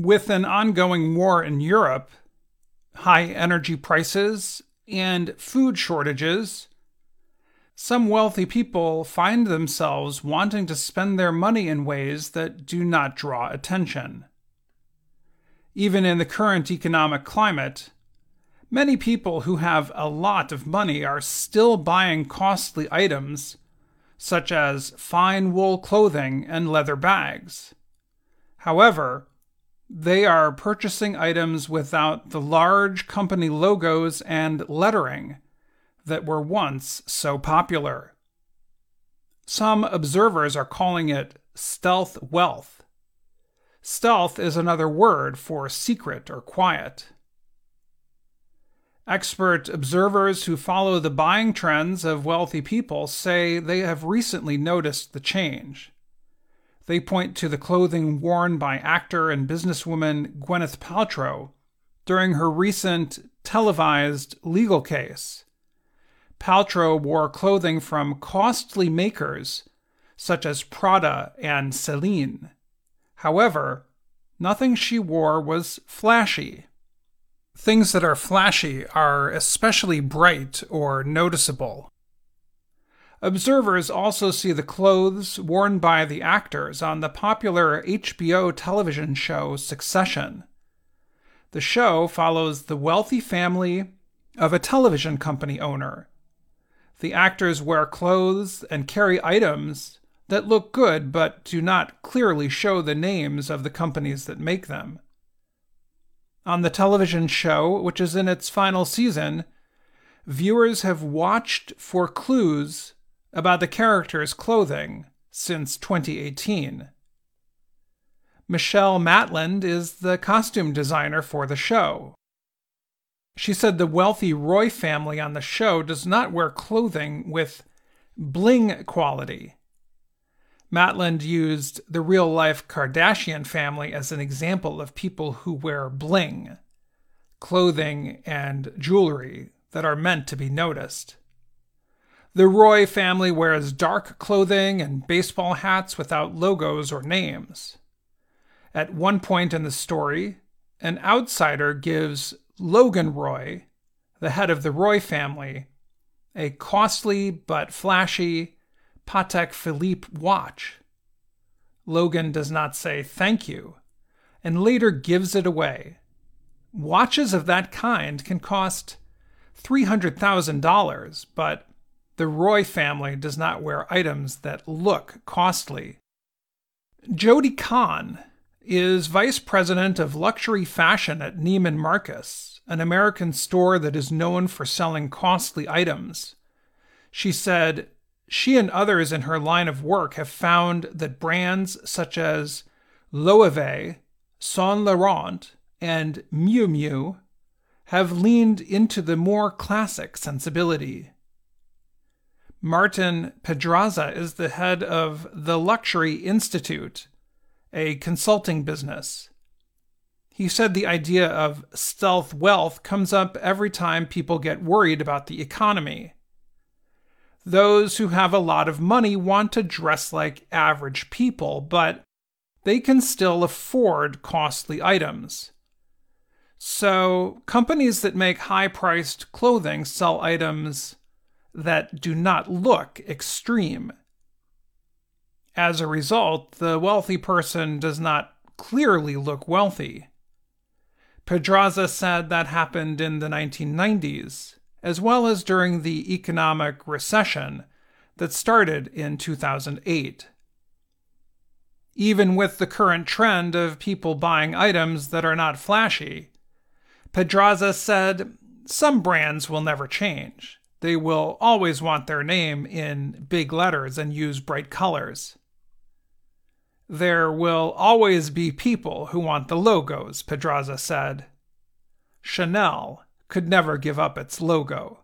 With an ongoing war in Europe, high energy prices, and food shortages, some wealthy people find themselves wanting to spend their money in ways that do not draw attention. Even in the current economic climate, many people who have a lot of money are still buying costly items, such as fine wool clothing and leather bags. However, they are purchasing items without the large company logos and lettering that were once so popular. Some observers are calling it stealth wealth. Stealth is another word for secret or quiet. Expert observers who follow the buying trends of wealthy people say they have recently noticed the change. They point to the clothing worn by actor and businesswoman Gwyneth Paltrow during her recent televised legal case. Paltrow wore clothing from costly makers such as Prada and Celine. However, nothing she wore was flashy. Things that are flashy are especially bright or noticeable. Observers also see the clothes worn by the actors on the popular HBO television show Succession. The show follows the wealthy family of a television company owner. The actors wear clothes and carry items that look good but do not clearly show the names of the companies that make them. On the television show, which is in its final season, viewers have watched for clues about the character's clothing since 2018. Michelle Matland is the costume designer for the show. She said the wealthy Roy family on the show does not wear clothing with bling quality. Matland used the real life Kardashian family as an example of people who wear bling, clothing and jewelry that are meant to be noticed. The Roy family wears dark clothing and baseball hats without logos or names. At one point in the story, an outsider gives Logan Roy, the head of the Roy family, a costly but flashy Patek Philippe watch. Logan does not say thank you and later gives it away. Watches of that kind can cost $300,000, but the Roy family does not wear items that look costly. Jody Kahn is vice president of luxury fashion at Neiman Marcus, an American store that is known for selling costly items. She said, she and others in her line of work have found that brands such as Loewe, Saint Laurent, and Miu Miu have leaned into the more classic sensibility. Milton Pedraza is the head of the Luxury Institute, a consulting business. He said the idea of stealth wealth comes up every time people get worried about the economy. Those who have a lot of money want to dress like average people, but they can still afford costly items. So, companies that make high priced clothing sell items that do not look extreme. As a result, the wealthy person does not clearly look wealthy. Pedraza said that happened in the 1990s, as well as during the economic recession that started in 2008. Even with the current trend of people buying items that are not flashy, Pedraza said some brands will never change they will always want their name in big letters and use bright colors. There will always be people who want the logos, Pedraza said. Chanel could never give up its logo.